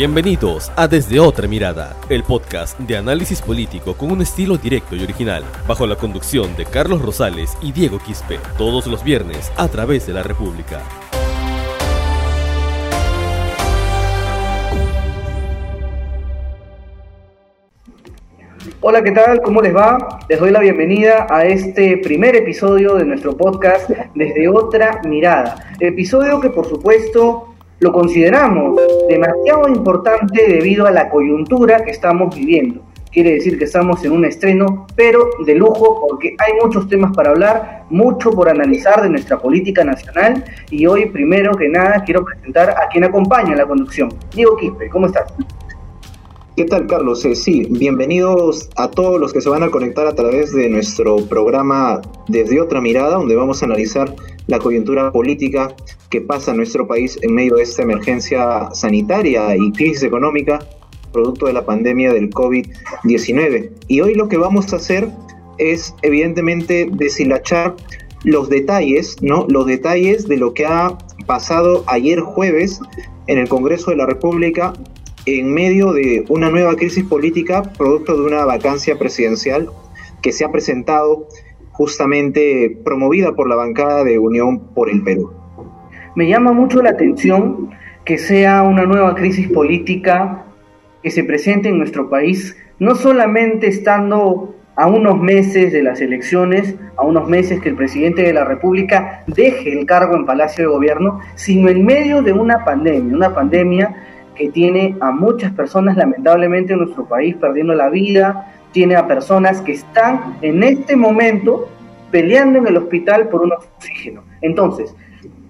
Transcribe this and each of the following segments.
Bienvenidos a Desde Otra Mirada, el podcast de análisis político con un estilo directo y original, bajo la conducción de Carlos Rosales y Diego Quispe, todos los viernes a través de la República. Hola, ¿qué tal? ¿Cómo les va? Les doy la bienvenida a este primer episodio de nuestro podcast Desde Otra Mirada. Episodio que por supuesto lo consideramos demasiado importante debido a la coyuntura que estamos viviendo. Quiere decir que estamos en un estreno, pero de lujo, porque hay muchos temas para hablar, mucho por analizar de nuestra política nacional. Y hoy, primero que nada, quiero presentar a quien acompaña la conducción. Diego Quispe, ¿cómo estás? ¿Qué tal, Carlos? Eh, sí, bienvenidos a todos los que se van a conectar a través de nuestro programa Desde otra mirada, donde vamos a analizar la coyuntura política que pasa en nuestro país en medio de esta emergencia sanitaria y crisis económica producto de la pandemia del COVID-19. Y hoy lo que vamos a hacer es evidentemente deshilachar los detalles, ¿no? Los detalles de lo que ha pasado ayer jueves en el Congreso de la República en medio de una nueva crisis política producto de una vacancia presidencial que se ha presentado justamente promovida por la bancada de Unión por el Perú. Me llama mucho la atención que sea una nueva crisis política que se presente en nuestro país, no solamente estando a unos meses de las elecciones, a unos meses que el presidente de la República deje el cargo en Palacio de Gobierno, sino en medio de una pandemia, una pandemia que tiene a muchas personas lamentablemente en nuestro país perdiendo la vida, tiene a personas que están en este momento peleando en el hospital por un oxígeno. Entonces,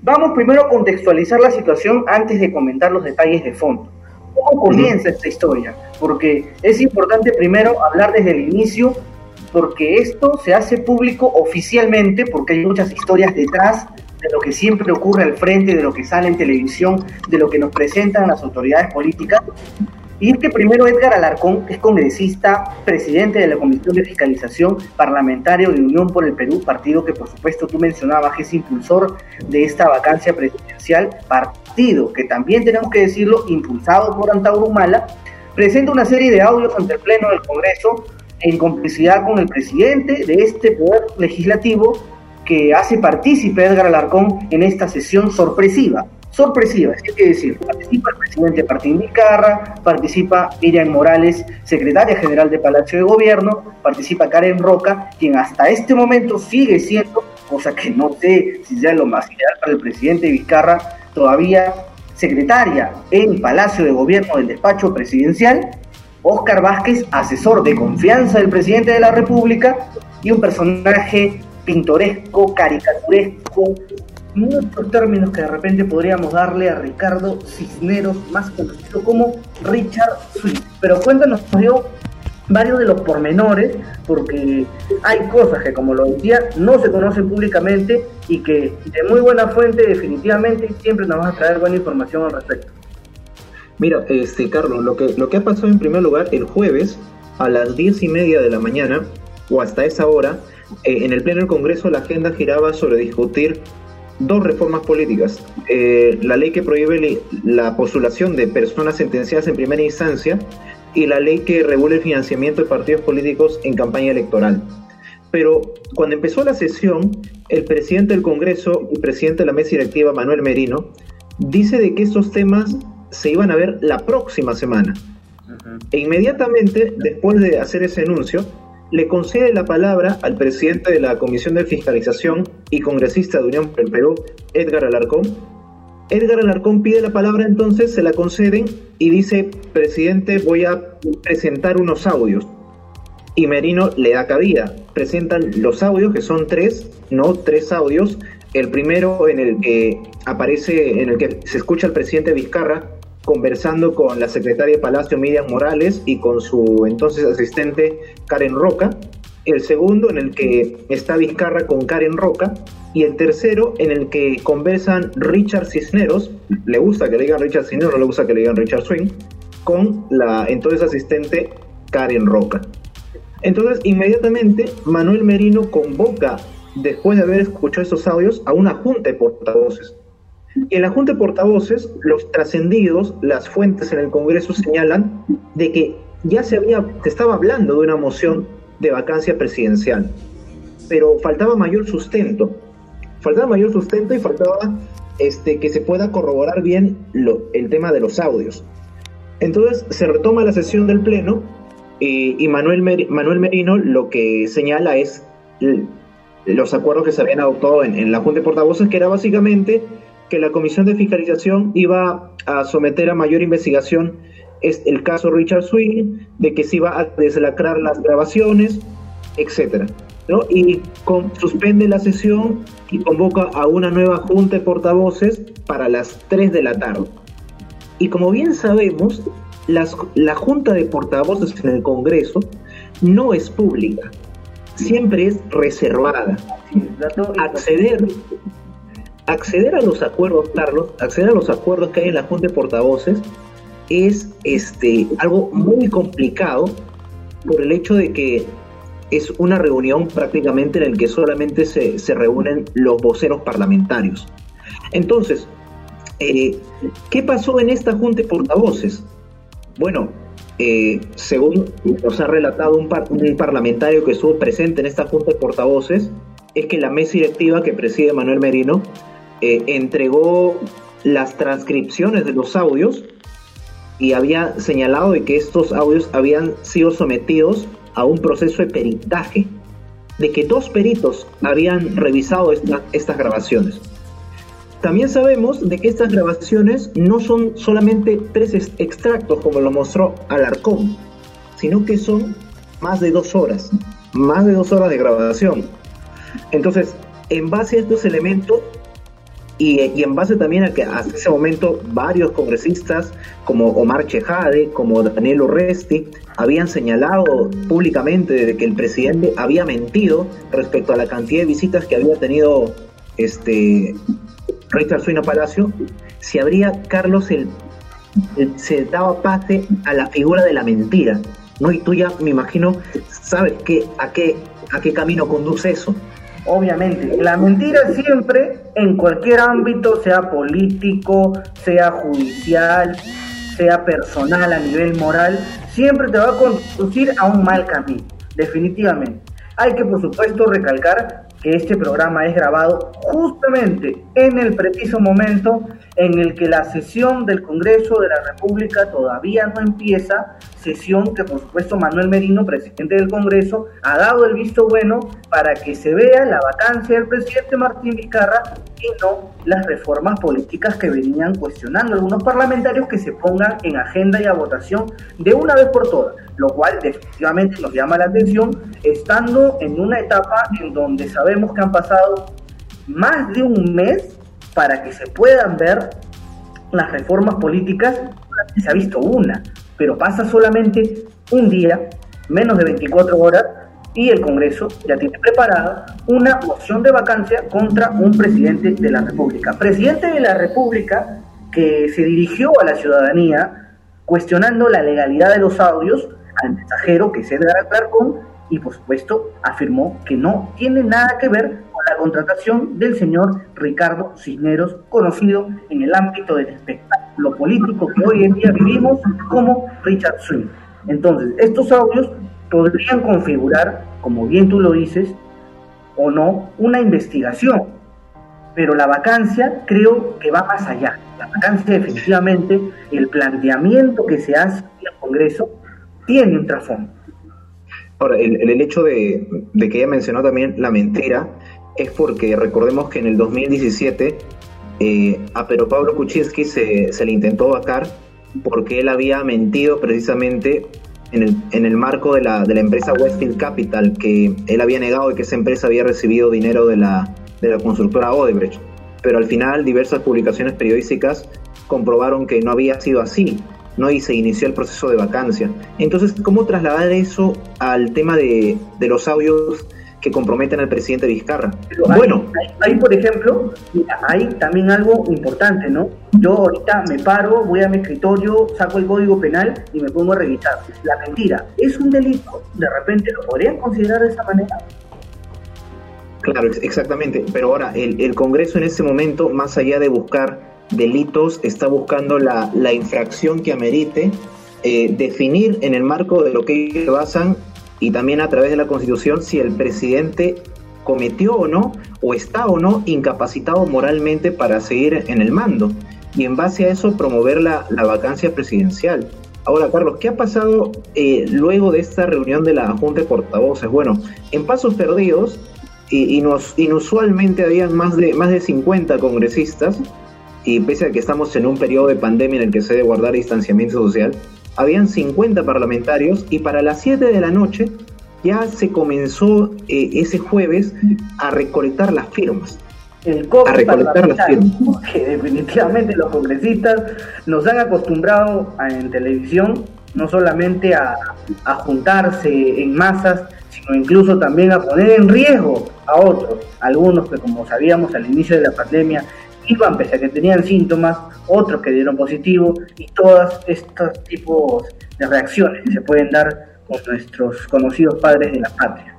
vamos primero a contextualizar la situación antes de comentar los detalles de fondo. ¿Cómo comienza esta historia? Porque es importante primero hablar desde el inicio, porque esto se hace público oficialmente, porque hay muchas historias detrás de lo que siempre ocurre al frente, de lo que sale en televisión, de lo que nos presentan las autoridades políticas. Y es que primero Edgar Alarcón es congresista, presidente de la Comisión de Fiscalización Parlamentaria de Unión por el Perú, partido que por supuesto tú mencionabas que es impulsor de esta vacancia presidencial, partido que también tenemos que decirlo, impulsado por Antauro Humala, presenta una serie de audios ante el Pleno del Congreso en complicidad con el presidente de este poder legislativo que hace partícipe Edgar Alarcón en esta sesión sorpresiva. Sorpresiva, es que decir, participa el presidente Martín Vizcarra, participa Miriam Morales, secretaria general de Palacio de Gobierno, participa Karen Roca, quien hasta este momento sigue siendo, cosa que no sé si sea lo más ideal para el presidente Vizcarra, todavía secretaria en Palacio de Gobierno del despacho presidencial, Óscar Vázquez, asesor de confianza del presidente de la República, y un personaje pintoresco, caricaturesco, muchos términos que de repente podríamos darle a Ricardo Cisneros, más conocido como Richard Swift. Pero cuéntanos, dio varios de los pormenores, porque hay cosas que, como lo decía, no se conocen públicamente y que de muy buena fuente definitivamente siempre nos van a traer buena información al respecto. Mira, este Carlos, lo que, lo que ha pasado en primer lugar el jueves a las diez y media de la mañana, o hasta esa hora, eh, en el Pleno del Congreso la agenda giraba sobre discutir dos reformas políticas. Eh, la ley que prohíbe la postulación de personas sentenciadas en primera instancia y la ley que regula el financiamiento de partidos políticos en campaña electoral. Pero cuando empezó la sesión, el presidente del Congreso y presidente de la mesa directiva, Manuel Merino, dice de que estos temas se iban a ver la próxima semana. E inmediatamente, después de hacer ese anuncio, le concede la palabra al presidente de la Comisión de Fiscalización y congresista de Unión por el Perú, Edgar Alarcón. Edgar Alarcón pide la palabra entonces, se la conceden y dice, presidente, voy a presentar unos audios. Y Merino le da cabida. Presentan los audios, que son tres, no tres audios. El primero en el que aparece, en el que se escucha al presidente Vizcarra conversando con la secretaria de Palacio Miriam Morales y con su entonces asistente Karen Roca, el segundo en el que está Vizcarra con Karen Roca. Y el tercero en el que conversan Richard Cisneros, le gusta que le digan Richard Cisneros, no le gusta que le digan Richard Swing, con la entonces asistente Karen Roca. Entonces, inmediatamente, Manuel Merino convoca, después de haber escuchado esos audios, a una junta de portavoces Y en la Junta de Portavoces, los trascendidos, las fuentes en el Congreso señalan de que ya se había, se estaba hablando de una moción de vacancia presidencial, pero faltaba mayor sustento. Faltaba mayor sustento y faltaba este, que se pueda corroborar bien el tema de los audios. Entonces se retoma la sesión del Pleno y, Manuel, Manuel Merino lo que señala es los acuerdos que se habían adoptado en, en la Junta de Portavoces, que era básicamente que la Comisión de Fiscalización iba a someter a mayor investigación es el caso Richard Swing, de que se iba a deslacrar las grabaciones, etcétera. ¿no? Y suspende la sesión y convoca a una nueva junta de portavoces para las 3 de la tarde. Y como bien sabemos, las, la junta de portavoces en el Congreso no es pública, siempre es reservada. Acceder, acceder a los acuerdos, Carlos, acceder a los acuerdos que hay en la junta de portavoces es este, algo muy complicado por el hecho de que es una reunión prácticamente en la que solamente se, se reúnen los voceros parlamentarios. Entonces, eh, ¿qué pasó en esta junta de portavoces? Bueno, eh, según nos ha relatado un, un, parlamentario que estuvo presente en esta junta de portavoces, es que la mesa directiva que preside Manuel Merino eh, entregó las transcripciones de los audios y había señalado de que estos audios habían sido sometidos a un proceso de peritaje, de que dos peritos habían revisado estas grabaciones. También sabemos de que estas grabaciones no son solamente tres extractos como lo mostró Alarcón, sino que son más de dos horas, más de dos horas de grabación. Entonces, en base a estos elementos, y, en base también a que hasta ese momento varios congresistas como Omar Chejade, como Daniel Urresti, habían señalado públicamente de que el presidente había mentido respecto a la cantidad de visitas que había tenido este Richard Suina Palacio, si habría Carlos el, se daba pase a la figura de la mentira, ¿no? Y tú ya me imagino sabes que, a qué a qué camino conduce eso. Obviamente, la mentira siempre, en cualquier ámbito, sea político, sea judicial, sea personal, a nivel moral, siempre te va a conducir a un mal camino, definitivamente. Hay que, por supuesto, recalcar que este programa es grabado justamente en el preciso momento en el que la sesión del Congreso de la República todavía no empieza, sesión que por supuesto Manuel Merino, presidente del Congreso, ha dado el visto bueno para que se vea la vacancia del presidente Martín Vizcarra y no las reformas políticas que venían cuestionando algunos parlamentarios que se pongan en agenda y a votación de una vez por todas, lo cual definitivamente nos llama la atención, estando en una etapa en donde sabemos que han pasado más de un mes para que se puedan ver las reformas políticas, se ha visto una, pero pasa solamente un día, menos de 24 horas, y el Congreso ya tiene preparada una moción de vacancia contra un presidente de la República. Presidente de la República que se dirigió a la ciudadanía cuestionando la legalidad de los audios al mensajero que es Edgar Clarcón y por supuesto afirmó que no tiene nada que ver la contratación del señor Ricardo Cisneros, conocido en el ámbito del espectáculo político que hoy en día vivimos como Richard Swing. Entonces, estos audios podrían configurar, como bien tú lo dices, o no, una investigación, pero la vacancia creo que va más allá. La vacancia definitivamente, el planteamiento que se hace en el Congreso tiene un trasfondo. Ahora, el, hecho de, de, que ella mencionó también la mentira, es porque recordemos que en el 2017 eh, a Pedro Pablo Kuczynski se, se, le intentó vacar porque él había mentido precisamente en el, en el marco de la, de la, empresa Westfield Capital, que él había negado que esa empresa había recibido dinero de la, de la constructora Odebrecht. Pero al final diversas publicaciones periodísticas comprobaron que no había sido así, ¿no? y se inició el proceso de vacancia. Entonces, ¿cómo trasladar eso al tema de, de los audios que comprometen al presidente Vizcarra. bueno, hay, por ejemplo, hay también algo importante, ¿no? Yo ahorita me paro, voy a mi escritorio, saco el código penal y me pongo a revisar. La mentira, ¿es un delito? ¿De repente lo podrían considerar de esa manera? Claro, exactamente. Pero ahora, el, Congreso en ese momento, más allá de buscar delitos, está buscando la, infracción que amerite eh, definir en el marco de lo que ellos basan y también a través de la Constitución si el presidente cometió o no, o está o no incapacitado moralmente para seguir en el mando. Y en base a eso promover la, vacancia presidencial. Ahora, Carlos, ¿qué ha pasado eh, luego de esta reunión de la Junta de Portavoces? Bueno, en Pasos Perdidos, y, inusualmente habían más de, más de 50 congresistas, y pese a que estamos en un periodo de pandemia en el que se debe guardar distanciamiento social, habían 50 parlamentarios y para las 7 de la noche ya se comenzó eh, ese jueves a recolectar las firmas. El a recolectar las firmas. Que definitivamente los congresistas nos han acostumbrado en televisión no solamente a, a juntarse en masas, sino incluso también a poner en riesgo a otros, algunos que como sabíamos al inicio de la pandemia iban pese a que tenían síntomas, otros que dieron positivo y todos estos tipos de reacciones que se pueden dar con nuestros conocidos padres de la patria.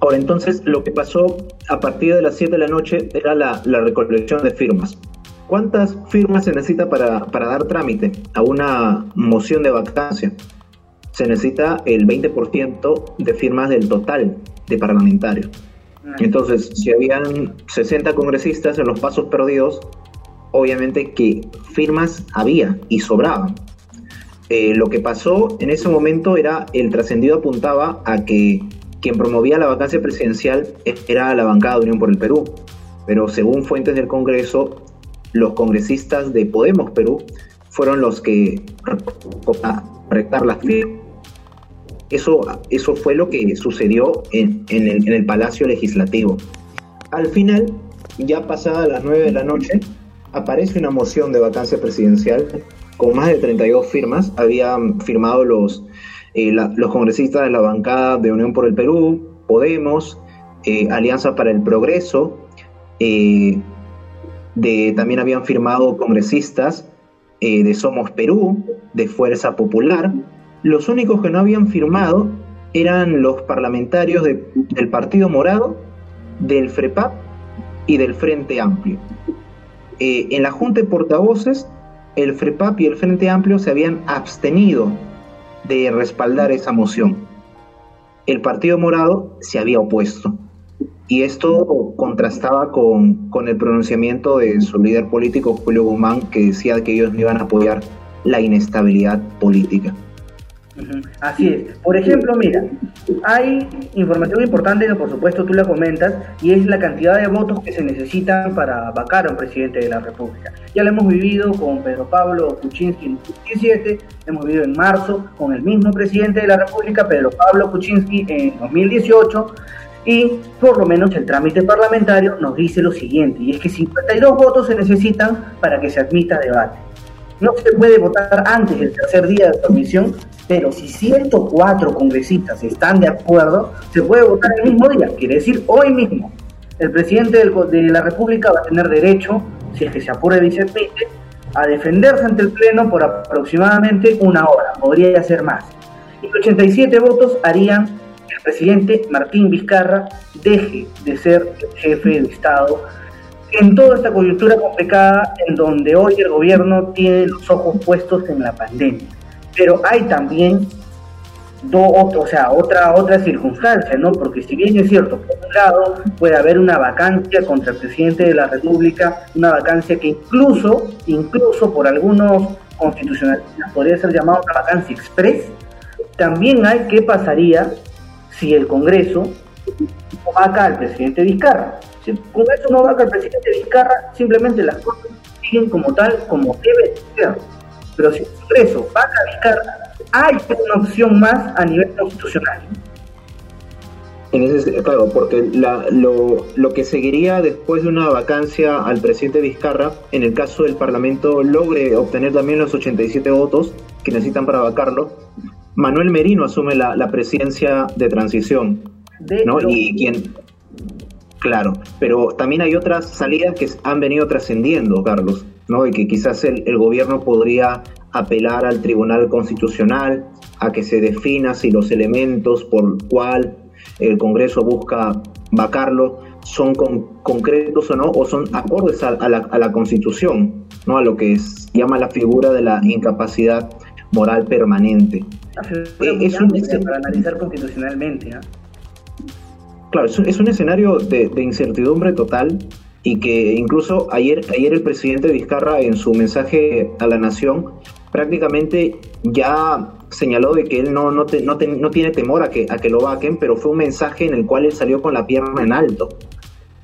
Ahora, entonces, lo que pasó a partir de las 7 de la noche era la, recolección de firmas. ¿Cuántas firmas se necesita para, para dar trámite a una moción de vacancia? Se necesita el 20% de firmas del total de parlamentarios. Entonces, si habían 60 congresistas en los pasos perdidos, obviamente que firmas había y sobraban. Eh, lo que pasó en ese momento era, el trascendido apuntaba a que quien promovía la vacancia presidencial era la bancada de Unión por el Perú, pero según fuentes del Congreso, los congresistas de Podemos Perú fueron los que rectar las firmas eso, eso fue lo que sucedió en, el, Palacio Legislativo. Al final, ya pasada las 9 de la noche, aparece una moción de vacancia presidencial con más de 32 firmas. Habían firmado los, eh, los congresistas de la bancada de Unión por el Perú, Podemos, eh, Alianza para el Progreso, eh, también habían firmado congresistas de Somos Perú, de Fuerza Popular, los únicos que no habían firmado eran los parlamentarios del Partido Morado, del FREPAP y del Frente Amplio. Eh, en la Junta de Portavoces, el FREPAP y el Frente Amplio se habían abstenido de respaldar esa moción. El Partido Morado se había opuesto. Y esto contrastaba con, con el pronunciamiento de su líder político, Julio Guzmán, que decía que ellos no iban a apoyar la inestabilidad política. Así es. Por ejemplo, mira, hay información importante por supuesto tú la comentas y es la cantidad de votos que se necesitan para vacar a un presidente de la República. Ya lo hemos vivido con Pedro Pablo Kuczynski en 2017, hemos vivido en marzo con el mismo presidente de la República, Pedro Pablo Kuczynski, en 2018. Y por lo menos el trámite parlamentario nos dice lo siguiente, y es que 52 votos se necesitan para que se admita debate. No se puede votar antes del tercer día de transmisión, pero si 104 congresistas están de acuerdo, se puede votar el mismo día, quiere decir hoy mismo. El presidente de la República va a tener derecho, si es que se apura y se a defenderse ante el Pleno por aproximadamente una hora, podría ser más. Y 87 votos harían que el presidente Martín Vizcarra deje de ser jefe de Estado en toda esta coyuntura complicada en donde hoy el gobierno tiene los ojos puestos en la pandemia. Pero hay también do, o sea, otra, otra circunstancia, ¿no? Porque si bien es cierto, por un lado puede haber una vacancia contra el presidente de la República, una vacancia que incluso, incluso por algunos constitucionalistas podría ser llamada una vacancia express, también hay qué pasaría si el Congreso vaca al presidente Vizcarra. Si con eso no va el presidente Vizcarra, simplemente las cosas siguen como tal, como debe ser. Pero si el Congreso va a Vizcarra, hay una opción más a nivel constitucional. En ese, claro, porque lo, lo, que seguiría después de una vacancia al presidente Vizcarra, en el caso del Parlamento logre obtener también los 87 votos que necesitan para vacarlo, Manuel Merino asume la, la presidencia de transición. ¿no? Y quien, Claro, pero también hay otras salidas que han venido trascendiendo, Carlos, ¿no? Y que quizás el, gobierno podría apelar al Tribunal Constitucional a que se defina si los elementos por cual el Congreso busca vacarlo son concretos o no, o son acordes a, la, Constitución, ¿no? a lo que llama la figura de la incapacidad moral permanente. Eh, es un, para analizar constitucionalmente. Claro, es un, escenario de, incertidumbre total y que incluso ayer, ayer el presidente Vizcarra en su mensaje a la nación prácticamente ya señaló de que él no, no, no, tiene temor a que, a que lo vaquen, pero fue un mensaje en el cual él salió con la pierna en alto.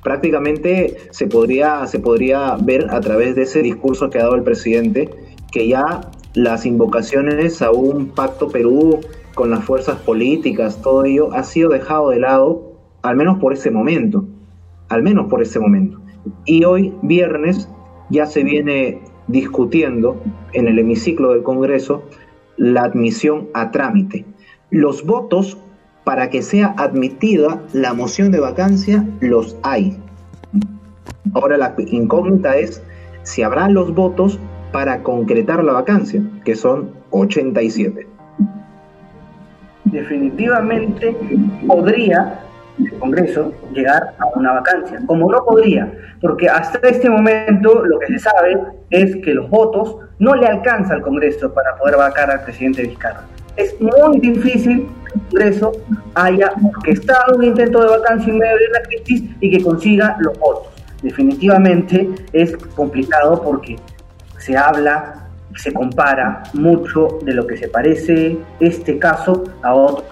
Prácticamente se podría, se podría ver a través de ese discurso que ha dado el presidente que ya las invocaciones a un pacto Perú con las fuerzas políticas, todo ello ha sido dejado de lado, al menos por ese momento, al menos por ese momento. Y hoy, viernes, ya se viene discutiendo en el hemiciclo del Congreso la admisión a trámite. Los votos para que sea admitida la moción de vacancia los hay. Ahora la incógnita es si habrá los votos para concretar la vacancia, que son 87. Definitivamente podría el Congreso llegar a una vacancia, como no podría, porque hasta este momento lo que se sabe es que los votos no le alcanza al Congreso para poder vacar al presidente Vizcarra. Es muy difícil que el Congreso haya orquestado un intento de vacancia en medio de la crisis y que consiga los votos. Definitivamente es complicado porque se habla se compara mucho de lo que se parece este caso a otros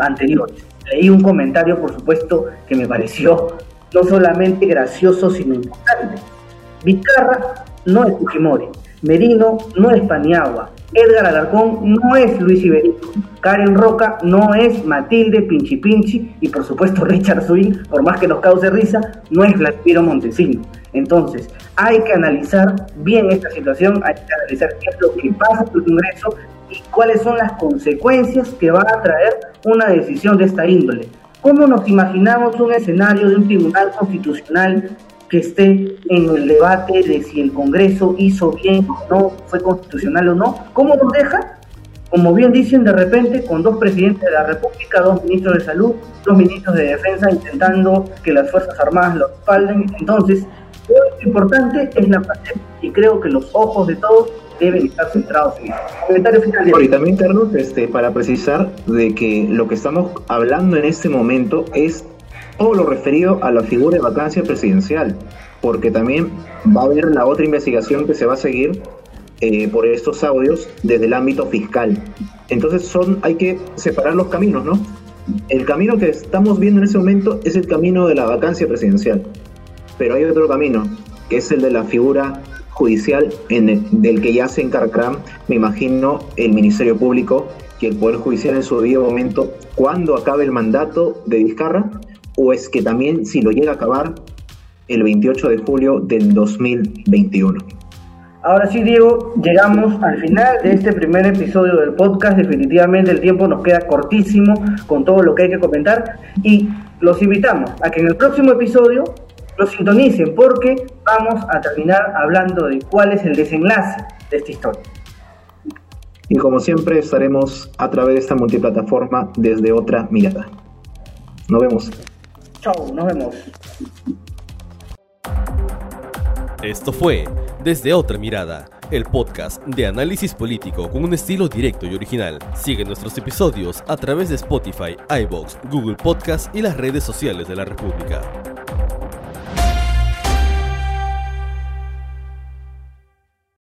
anteriores. Leí un comentario, por supuesto, que me pareció no solamente gracioso, sino importante. Vizcarra no es Fujimori, Merino no es Paniagua, Edgar Alarcón no es Luis Iberico, Karen Roca no es Matilde Pinchi Pinchi y por supuesto Richard Swing, por más que nos cause risa, no es Vladimiro Montesino. Entonces, hay que analizar bien esta situación, hay que analizar qué es lo que pasa en el Congreso y cuáles son las consecuencias que va a traer una decisión de esta índole. ¿Cómo nos imaginamos un escenario de un tribunal constitucional que esté en el debate de si el Congreso hizo bien o no, fue constitucional o no? ¿Cómo nos deja? Como bien dicen, de repente, con dos presidentes de la República, dos ministros de salud, dos ministros de defensa intentando que las Fuerzas Armadas lo respalden. Entonces, lo importante es la pandemia y creo que los ojos de todos deben estar centrados en eso. Comentario final. y también, Carlos, este, para precisar de que lo que estamos hablando en este momento es todo lo referido a la figura de vacancia presidencial, porque también va a haber la otra investigación que se va a seguir eh, por estos audios desde el ámbito fiscal. Entonces son, hay que separar los caminos, ¿no? El camino que estamos viendo en ese momento es el camino de la vacancia presidencial, pero hay otro camino, que es el de la figura judicial en del que ya se encargará, me imagino, el Ministerio Público y el Poder Judicial en su debido momento, cuando acabe el mandato de Vizcarra, o es que también si lo llega a acabar el 28 de julio del 2021. Ahora sí, Diego, llegamos al final de este primer episodio del podcast. Definitivamente el tiempo nos queda cortísimo con todo lo que hay que comentar y los invitamos a que en el próximo episodio lo sintonicen porque vamos a terminar hablando de cuál es el desenlace de esta historia. Y como siempre estaremos a través de esta multiplataforma desde otra mirada. Nos vemos. Chao, nos vemos. Esto fue Desde otra mirada, el podcast de análisis político con un estilo directo y original. Sigue nuestros episodios a través de Spotify, iBox, Google Podcast y las redes sociales de la República.